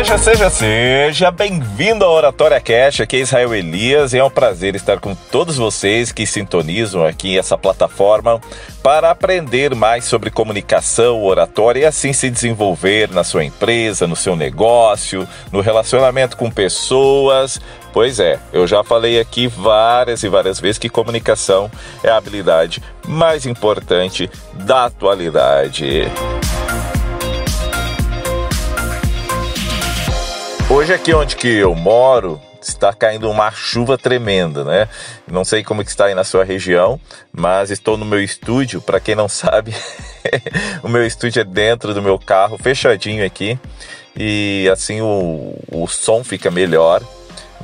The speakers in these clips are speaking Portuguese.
Seja, seja, seja bem-vindo ao Oratória Cash, aqui é Israel Elias e é um prazer estar com todos vocês que sintonizam aqui essa plataforma para aprender mais sobre comunicação, oratória e assim se desenvolver na sua empresa, no seu negócio, no relacionamento com pessoas. Pois é, eu já falei aqui várias e várias vezes que comunicação é a habilidade mais importante da atualidade. Hoje aqui onde que eu moro está caindo uma chuva tremenda, né? Não sei como que está aí na sua região, mas estou no meu estúdio. Para quem não sabe, o meu estúdio é dentro do meu carro, fechadinho aqui, e assim o, o som fica melhor.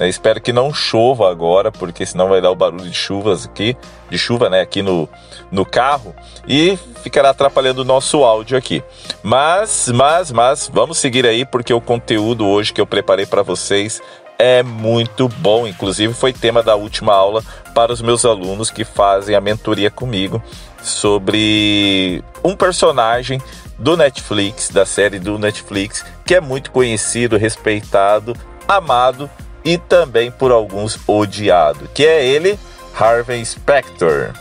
Espero que não chova agora, porque senão vai dar o barulho de chuvas aqui, de chuva, né, aqui no, no carro e ficará atrapalhando o nosso áudio aqui. Mas, mas, mas, vamos seguir aí porque o conteúdo hoje que eu preparei para vocês é muito bom. Inclusive, foi tema da última aula para os meus alunos que fazem a mentoria comigo sobre um personagem do Netflix, da série do Netflix, que é muito conhecido, respeitado, amado e também por alguns odiado, que é ele, Harvey Specter.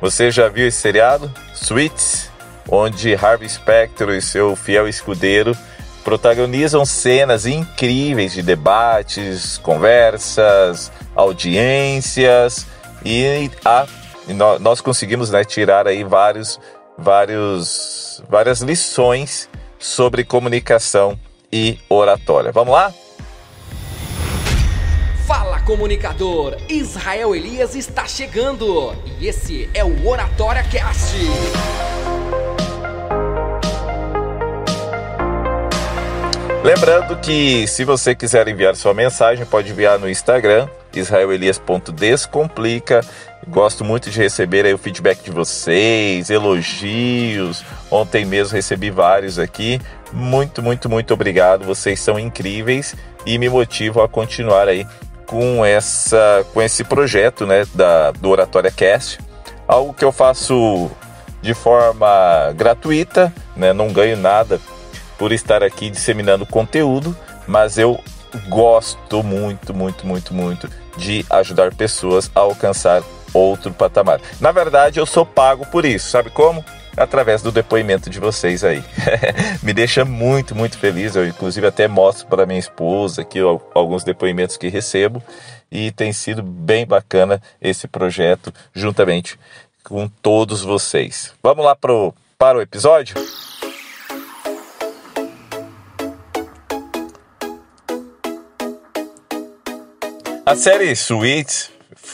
Você já viu esse seriado? Suits, onde Harvey Specter e seu fiel escudeiro protagonizam cenas incríveis de debates, conversas, audiências e, a, nós conseguimos né, tirar aí vários, vários, várias lições sobre comunicação e oratória. Vamos lá? Comunicador, Israel Elias está chegando e esse é o Oratória Cast. Lembrando que se você quiser enviar sua mensagem, pode enviar no Instagram, israelelias.descomplica. Gosto muito de receber aí o feedback de vocês, elogios. Ontem mesmo recebi vários aqui. Muito, muito, muito obrigado. Vocês são incríveis e me motivam a continuar aí com essa com esse projeto né, da, do Oratória Cast, algo que eu faço de forma gratuita, né, não ganho nada por estar aqui disseminando conteúdo, mas eu gosto muito, muito, muito, muito de ajudar pessoas a alcançar outro patamar. Na verdade, eu sou pago por isso, sabe como? Através do depoimento de vocês aí. Me deixa muito, muito feliz. Eu, inclusive, até mostro para minha esposa aqui alguns depoimentos que recebo e tem sido bem bacana esse projeto juntamente com todos vocês. Vamos lá pro, para o episódio? A série Suits,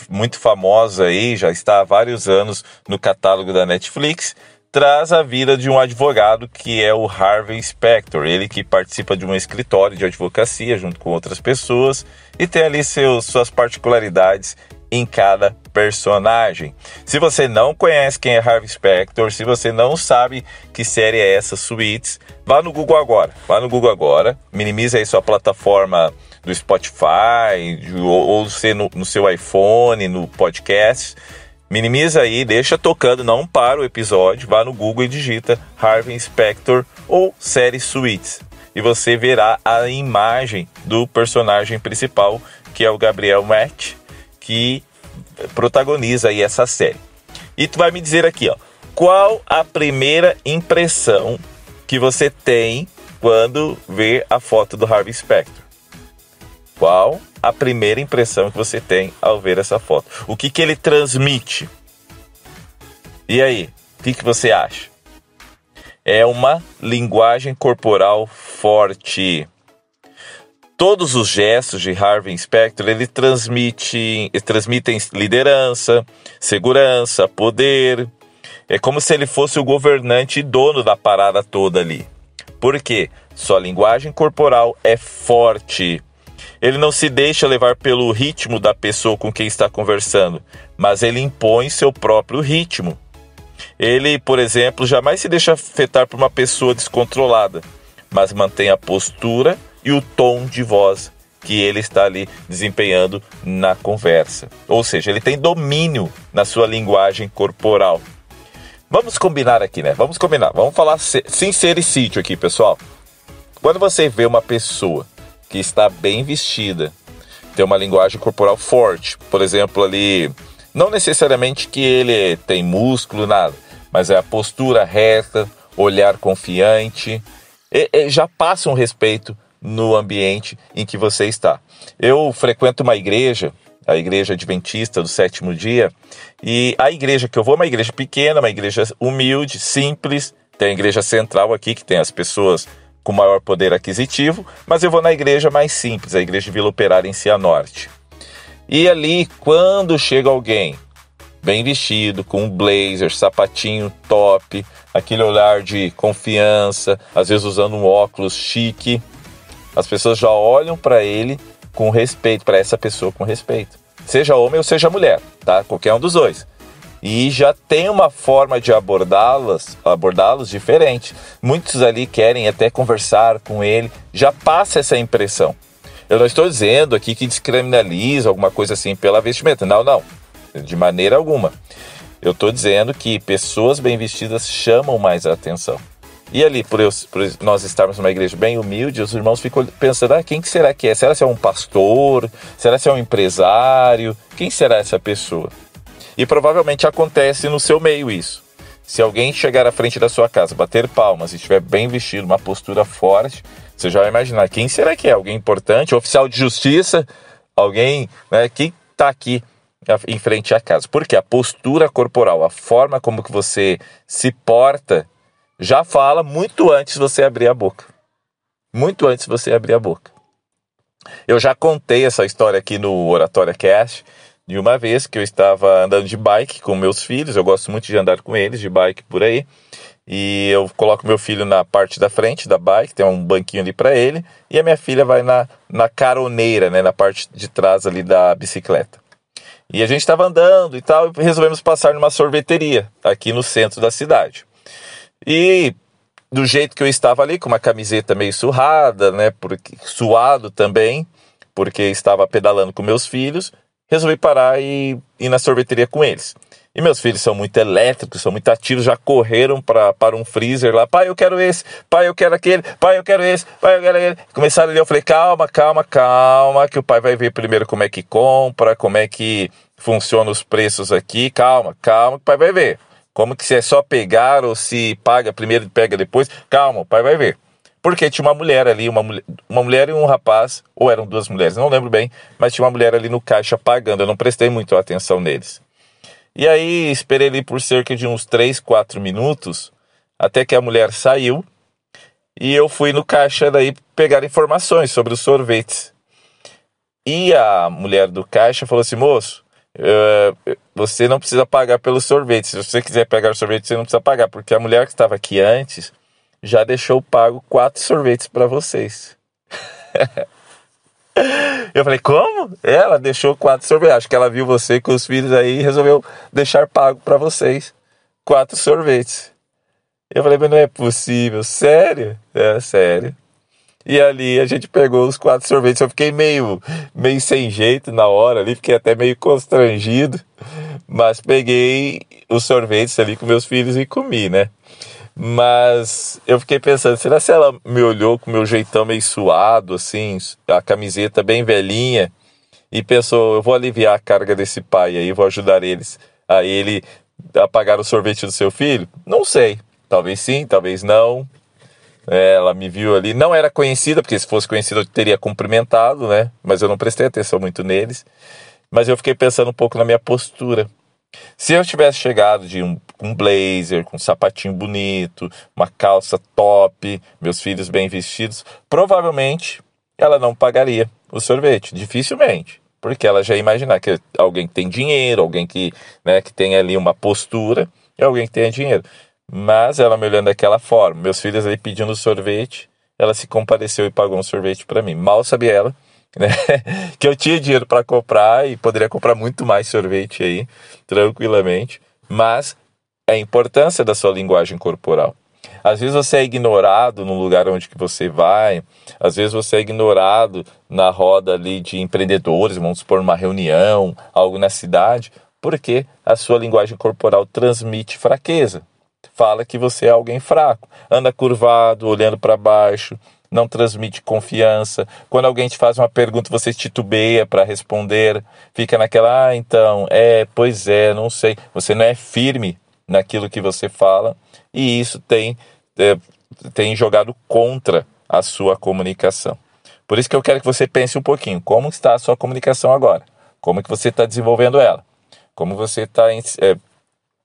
muito famosa aí, já está há vários anos no catálogo da Netflix traz a vida de um advogado que é o Harvey Specter, ele que participa de um escritório de advocacia junto com outras pessoas e tem ali seus, suas particularidades em cada personagem. Se você não conhece quem é Harvey Specter, se você não sabe que série é essa, Suits, vá no Google agora. Vá no Google agora, minimize aí sua plataforma do Spotify ou, ou no, no seu iPhone, no podcast Minimiza aí, deixa tocando, não para o episódio, vá no Google e digita Harvey Specter ou série Suites. E você verá a imagem do personagem principal, que é o Gabriel Matt, que protagoniza aí essa série. E tu vai me dizer aqui, ó, qual a primeira impressão que você tem quando vê a foto do Harvey Specter? Qual a primeira impressão que você tem ao ver essa foto? O que, que ele transmite? E aí, o que, que você acha? É uma linguagem corporal forte. Todos os gestos de Harvey Specter ele transmite, transmitem liderança, segurança, poder. É como se ele fosse o governante e dono da parada toda ali. Por quê? Sua linguagem corporal é forte ele não se deixa levar pelo ritmo da pessoa com quem está conversando, mas ele impõe seu próprio ritmo. Ele, por exemplo, jamais se deixa afetar por uma pessoa descontrolada, mas mantém a postura e o tom de voz que ele está ali desempenhando na conversa. Ou seja, ele tem domínio na sua linguagem corporal. Vamos combinar aqui, né? Vamos combinar. Vamos falar sincericídio aqui, pessoal. Quando você vê uma pessoa que está bem vestida, tem uma linguagem corporal forte, por exemplo, ali, não necessariamente que ele tem músculo, nada, mas é a postura reta, olhar confiante, e, e já passa um respeito no ambiente em que você está. Eu frequento uma igreja, a igreja adventista do sétimo dia, e a igreja que eu vou é uma igreja pequena, uma igreja humilde, simples, tem a igreja central aqui, que tem as pessoas com maior poder aquisitivo, mas eu vou na igreja mais simples, a igreja de Vila Operária em Cianorte. E ali, quando chega alguém bem vestido, com um blazer, sapatinho top, aquele olhar de confiança, às vezes usando um óculos chique, as pessoas já olham para ele com respeito, para essa pessoa com respeito. Seja homem ou seja mulher, tá? Qualquer um dos dois e já tem uma forma de abordá-las, abordá-los diferente. Muitos ali querem até conversar com ele, já passa essa impressão. Eu não estou dizendo aqui que descriminaliza alguma coisa assim pela vestimenta. Não, não. De maneira alguma. Eu estou dizendo que pessoas bem vestidas chamam mais a atenção. E ali, por, eu, por, nós estarmos numa igreja bem humilde, os irmãos ficam pensando: ah, quem que será que é? Será que é um pastor? Será que é um empresário? Quem será essa pessoa? E provavelmente acontece no seu meio isso. Se alguém chegar à frente da sua casa, bater palmas e estiver bem vestido, uma postura forte, você já vai imaginar quem será que é? Alguém importante, oficial de justiça, alguém, né? Quem está aqui em frente à casa? Porque a postura corporal, a forma como que você se porta, já fala muito antes de você abrir a boca. Muito antes de você abrir a boca. Eu já contei essa história aqui no Oratória Cast de uma vez que eu estava andando de bike com meus filhos, eu gosto muito de andar com eles de bike por aí, e eu coloco meu filho na parte da frente da bike, tem um banquinho ali para ele, e a minha filha vai na, na caroneira, né, na parte de trás ali da bicicleta. E a gente estava andando e tal, e resolvemos passar numa sorveteria aqui no centro da cidade. E do jeito que eu estava ali, com uma camiseta meio surrada, né, porque, suado também, porque estava pedalando com meus filhos, resolvi parar e ir na sorveteria com eles. E meus filhos são muito elétricos, são muito ativos, já correram pra, para um freezer lá. Pai, eu quero esse. Pai, eu quero aquele. Pai, eu quero esse. Pai, eu quero aquele. Começaram ali, eu falei, calma, calma, calma, que o pai vai ver primeiro como é que compra, como é que funciona os preços aqui. Calma, calma, que o pai vai ver. Como que se é só pegar ou se paga primeiro e pega depois. Calma, o pai vai ver porque tinha uma mulher ali, uma mulher, uma mulher e um rapaz, ou eram duas mulheres, não lembro bem, mas tinha uma mulher ali no caixa pagando, eu não prestei muito atenção neles. E aí esperei ali por cerca de uns 3, 4 minutos, até que a mulher saiu, e eu fui no caixa daí pegar informações sobre os sorvetes. E a mulher do caixa falou assim, moço, uh, você não precisa pagar pelo sorvete. Se você quiser pegar o sorvete, você não precisa pagar, porque a mulher que estava aqui antes já deixou pago quatro sorvetes para vocês. Eu falei, como? Ela deixou quatro sorvetes. Acho que ela viu você com os filhos aí e resolveu deixar pago para vocês quatro sorvetes. Eu falei, mas não é possível, sério? É, sério. E ali a gente pegou os quatro sorvetes. Eu fiquei meio, meio sem jeito na hora ali, fiquei até meio constrangido. Mas peguei os sorvetes ali com meus filhos e comi, né? Mas eu fiquei pensando, será se ela me olhou com meu jeitão meio suado, assim, a camiseta bem velhinha, e pensou, eu vou aliviar a carga desse pai aí, vou ajudar eles a ele a pagar o sorvete do seu filho? Não sei. Talvez sim, talvez não. Ela me viu ali, não era conhecida, porque se fosse conhecida eu teria cumprimentado, né? Mas eu não prestei atenção muito neles. Mas eu fiquei pensando um pouco na minha postura. Se eu tivesse chegado de um, um blazer, com um sapatinho bonito, uma calça top, meus filhos bem vestidos, provavelmente ela não pagaria o sorvete, dificilmente. Porque ela já ia imaginar que alguém que tem dinheiro, alguém que, né, que tem ali uma postura, é alguém que tenha dinheiro. Mas ela me olhando daquela forma, meus filhos ali pedindo sorvete, ela se compadeceu e pagou um sorvete para mim. Mal sabia ela né? que eu tinha dinheiro para comprar e poderia comprar muito mais sorvete aí, tranquilamente. Mas é a importância da sua linguagem corporal. Às vezes você é ignorado no lugar onde que você vai, às vezes você é ignorado na roda ali de empreendedores, vamos supor uma reunião, algo na cidade, porque a sua linguagem corporal transmite fraqueza. Fala que você é alguém fraco, anda curvado, olhando para baixo, não transmite confiança. Quando alguém te faz uma pergunta, você titubeia para responder, fica naquela, ah, então, é, pois é, não sei. Você não é firme naquilo que você fala e isso tem, é, tem jogado contra a sua comunicação. Por isso que eu quero que você pense um pouquinho, como está a sua comunicação agora? Como que você está desenvolvendo ela? Como você está é,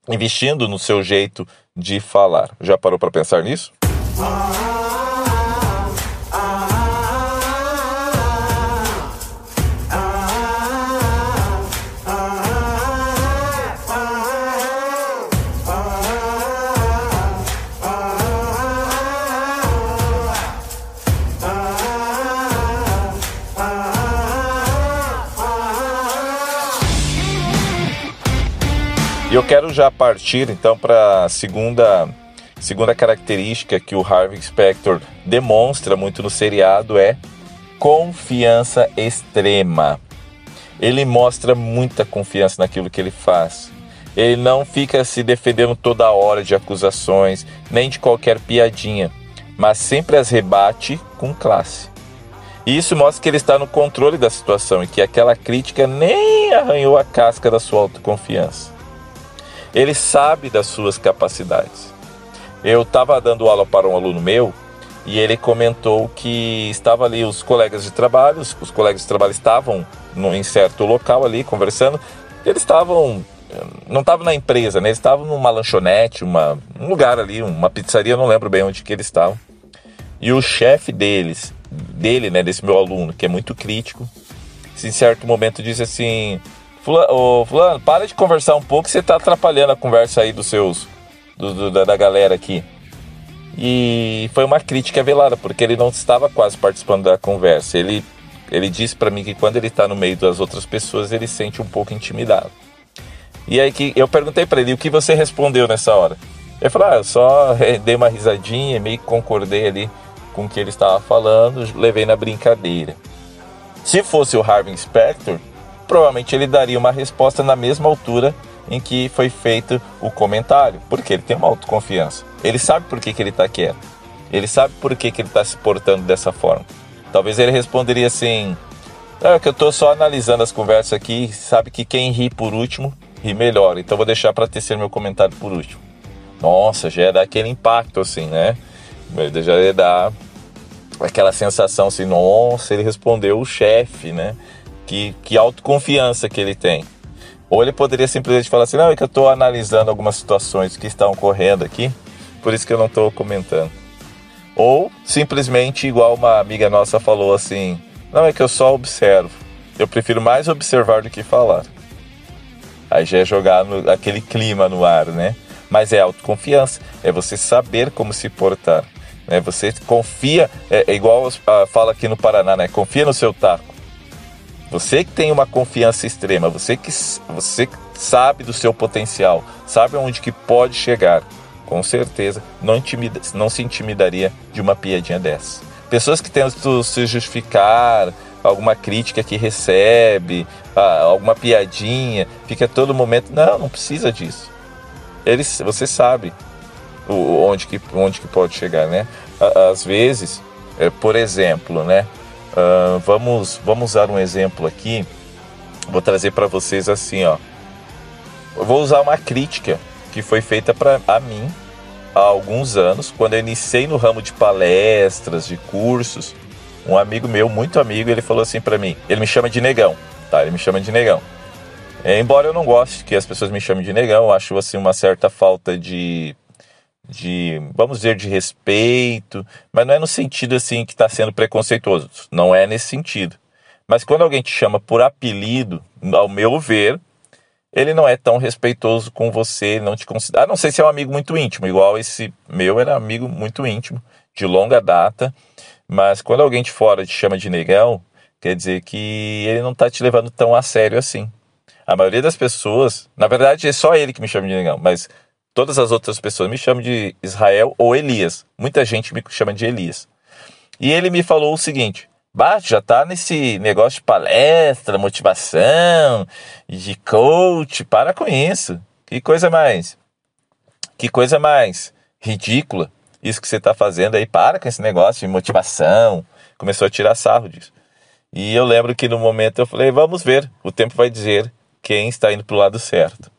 investindo no seu jeito de falar? Já parou para pensar nisso? E eu quero já partir então para a segunda, segunda característica que o Harvey Specter demonstra muito no seriado é confiança extrema. Ele mostra muita confiança naquilo que ele faz. Ele não fica se defendendo toda hora de acusações, nem de qualquer piadinha, mas sempre as rebate com classe. E isso mostra que ele está no controle da situação e que aquela crítica nem arranhou a casca da sua autoconfiança. Ele sabe das suas capacidades. Eu estava dando aula para um aluno meu e ele comentou que estava ali os colegas de trabalho, os colegas de trabalho estavam no, em certo local ali conversando, eles estavam não estavam na empresa, né? Eles estavam numa lanchonete, uma, um lugar ali, uma pizzaria, não lembro bem onde que eles estavam. E o chefe deles, dele, né, desse meu aluno, que é muito crítico, em certo momento disse assim: Fulano, fulano, para de conversar um pouco, você está atrapalhando a conversa aí dos seus. Do, do, da, da galera aqui. E foi uma crítica velada, porque ele não estava quase participando da conversa. Ele, ele disse para mim que quando ele está no meio das outras pessoas, ele sente um pouco intimidado. E aí que eu perguntei para ele, o que você respondeu nessa hora? Ele falou, ah, eu só dei uma risadinha, meio que concordei ali com o que ele estava falando, levei na brincadeira. Se fosse o Harvey Specter, provavelmente ele daria uma resposta na mesma altura em que foi feito o comentário, porque ele tem uma autoconfiança. Ele sabe por que, que ele está quieto. Ele sabe por que, que ele está se portando dessa forma. Talvez ele responderia assim: É que eu estou só analisando as conversas aqui, sabe que quem ri por último ri melhor, então vou deixar para tecer meu comentário por último. Nossa, já dar aquele impacto assim, né? Já dar aquela sensação assim: nossa, ele respondeu o chefe, né? Que, que autoconfiança que ele tem. Ou ele poderia simplesmente falar assim: não, é que eu estou analisando algumas situações que estão ocorrendo aqui, por isso que eu não estou comentando. Ou simplesmente, igual uma amiga nossa falou assim: não, é que eu só observo. Eu prefiro mais observar do que falar. Aí já é jogar no, aquele clima no ar, né? Mas é autoconfiança, é você saber como se portar. Né? Você confia, é, é igual uh, fala aqui no Paraná, né? Confia no seu taco. Você que tem uma confiança extrema, você que você sabe do seu potencial, sabe onde que pode chegar, com certeza não, intimida, não se intimidaria de uma piadinha dessa. Pessoas que tentam se justificar, alguma crítica que recebe, alguma piadinha, fica todo momento. Não, não precisa disso. Eles, você sabe onde que, onde que pode chegar, né? Às vezes, é, por exemplo, né? Uh, vamos, vamos usar um exemplo aqui. Vou trazer para vocês assim, ó. Eu vou usar uma crítica que foi feita para a mim há alguns anos, quando eu iniciei no ramo de palestras, de cursos. Um amigo meu, muito amigo, ele falou assim para mim. Ele me chama de negão, tá? Ele me chama de negão. É, embora eu não goste que as pessoas me chamem de negão, acho assim uma certa falta de de, vamos dizer, de respeito, mas não é no sentido assim que está sendo preconceituoso, não é nesse sentido. Mas quando alguém te chama por apelido, ao meu ver, ele não é tão respeitoso com você, não te considera. Ah, não sei se é um amigo muito íntimo, igual esse meu era amigo muito íntimo, de longa data, mas quando alguém de fora te chama de negão, quer dizer que ele não está te levando tão a sério assim. A maioria das pessoas, na verdade é só ele que me chama de negão, mas Todas as outras pessoas me chamam de Israel ou Elias. Muita gente me chama de Elias. E ele me falou o seguinte: Bah, já tá nesse negócio de palestra, motivação, de coach, para com isso. Que coisa mais. Que coisa mais ridícula. isso que você está fazendo aí, para com esse negócio de motivação. Começou a tirar sarro disso. E eu lembro que no momento eu falei, vamos ver, o tempo vai dizer quem está indo para o lado certo.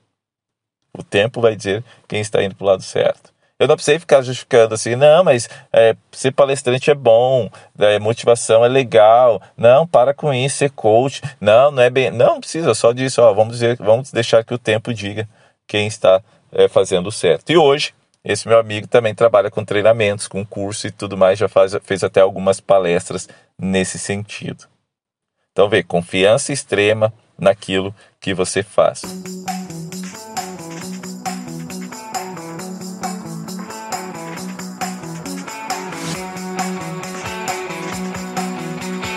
Tempo vai dizer quem está indo para o lado certo. Eu não precisei ficar justificando assim, não, mas é, ser palestrante é bom, é, motivação é legal, não, para com isso, ser coach, não, não é bem, não, não precisa, só disso, ó, vamos dizer, vamos deixar que o tempo diga quem está é, fazendo certo. E hoje, esse meu amigo também trabalha com treinamentos, com curso e tudo mais, já faz, fez até algumas palestras nesse sentido. Então, vê, confiança extrema naquilo que você faz.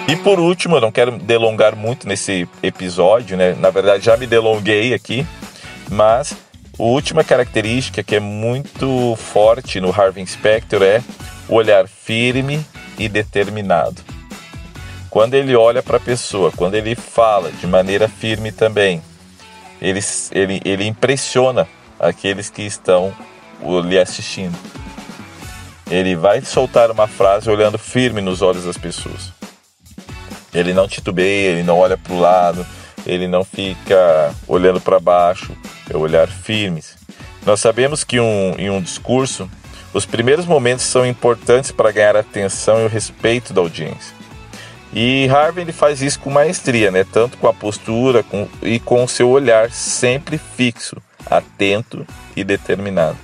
E por último, eu não quero delongar muito nesse episódio, né? Na verdade, já me delonguei aqui, mas a última característica que é muito forte no Harvey Specter é o olhar firme e determinado. Quando ele olha para a pessoa, quando ele fala de maneira firme também, ele, ele, ele impressiona aqueles que estão lhe assistindo. Ele vai soltar uma frase olhando firme nos olhos das pessoas. Ele não titubeia, ele não olha para o lado, ele não fica olhando para baixo, é olhar firmes. Nós sabemos que um, em um discurso, os primeiros momentos são importantes para ganhar a atenção e o respeito da audiência. E Harvey ele faz isso com maestria, né? tanto com a postura com, e com o seu olhar sempre fixo, atento e determinado.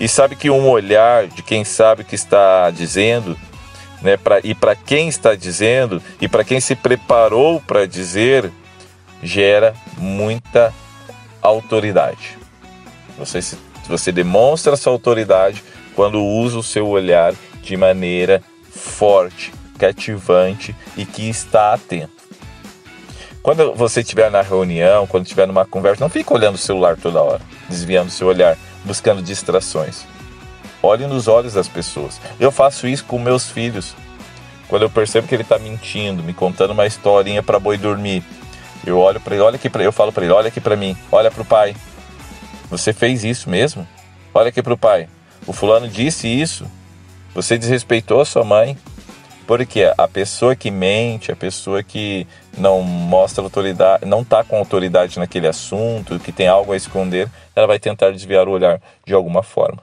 E sabe que um olhar de quem sabe o que está dizendo né, pra, e para quem está dizendo e para quem se preparou para dizer, gera muita autoridade. Você, se, você demonstra essa autoridade quando usa o seu olhar de maneira forte, cativante e que está atento. Quando você estiver na reunião, quando estiver numa conversa, não fique olhando o celular toda hora, desviando seu olhar, buscando distrações. Olhe nos olhos das pessoas. Eu faço isso com meus filhos. Quando eu percebo que ele está mentindo, me contando uma historinha para boi dormir, eu olho para ele, olha aqui para eu falo para ele, olha aqui para mim, olha para o pai. Você fez isso mesmo? Olha aqui para o pai. O fulano disse isso. Você desrespeitou a sua mãe. Porque a pessoa que mente, a pessoa que não mostra autoridade, não está com autoridade naquele assunto, que tem algo a esconder, ela vai tentar desviar o olhar de alguma forma.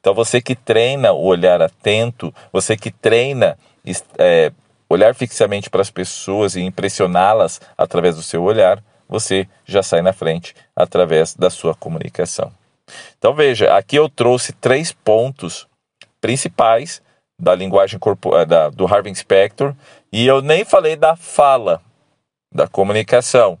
Então você que treina o olhar atento, você que treina é, olhar fixamente para as pessoas e impressioná-las através do seu olhar, você já sai na frente através da sua comunicação. Então veja, aqui eu trouxe três pontos principais da linguagem corporal é, do Harvey Specter e eu nem falei da fala, da comunicação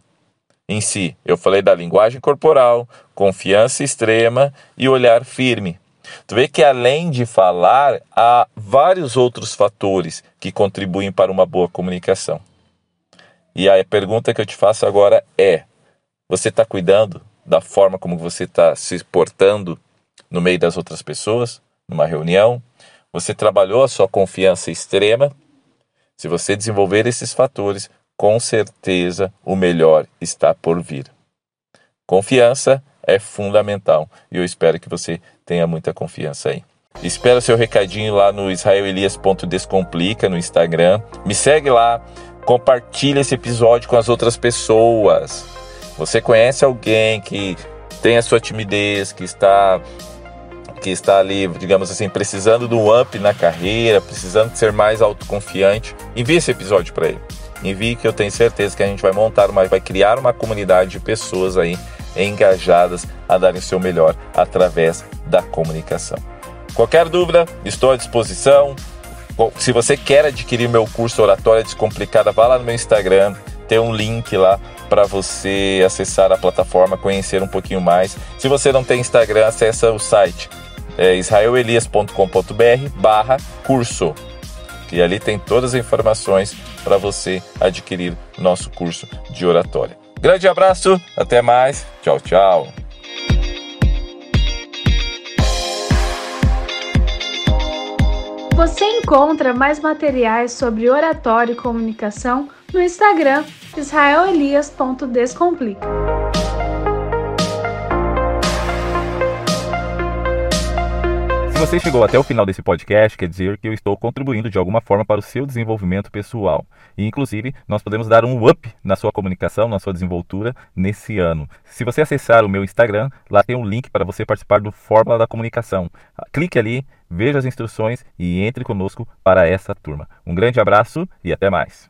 em si. Eu falei da linguagem corporal, confiança extrema e olhar firme. Tu vê que além de falar, há vários outros fatores que contribuem para uma boa comunicação. E a pergunta que eu te faço agora é: você está cuidando da forma como você está se portando no meio das outras pessoas, numa reunião? Você trabalhou a sua confiança extrema? Se você desenvolver esses fatores, com certeza o melhor está por vir. Confiança é fundamental e eu espero que você tenha muita confiança aí. Espero seu recadinho lá no israelelias.descomplica no Instagram. Me segue lá, compartilha esse episódio com as outras pessoas. Você conhece alguém que tem a sua timidez, que está que está ali, digamos assim, precisando um up na carreira, precisando de ser mais autoconfiante, envie esse episódio para ele. Envie que eu tenho certeza que a gente vai montar, uma, vai criar uma comunidade de pessoas aí engajadas a darem o seu melhor através da comunicação. Qualquer dúvida, estou à disposição. Se você quer adquirir meu curso Oratória Descomplicada, vá lá no meu Instagram, tem um link lá para você acessar a plataforma, conhecer um pouquinho mais. Se você não tem Instagram, acessa o site é israelelias.com.br barra curso. E ali tem todas as informações para você adquirir nosso curso de oratória. Grande abraço, até mais. Tchau, tchau. Você encontra mais materiais sobre oratório e comunicação no Instagram israelelias.descomplica. Se você chegou até o final desse podcast, quer dizer que eu estou contribuindo de alguma forma para o seu desenvolvimento pessoal. E, inclusive, nós podemos dar um up na sua comunicação, na sua desenvoltura nesse ano. Se você acessar o meu Instagram, lá tem um link para você participar do Fórmula da Comunicação. Clique ali, veja as instruções e entre conosco para essa turma. Um grande abraço e até mais.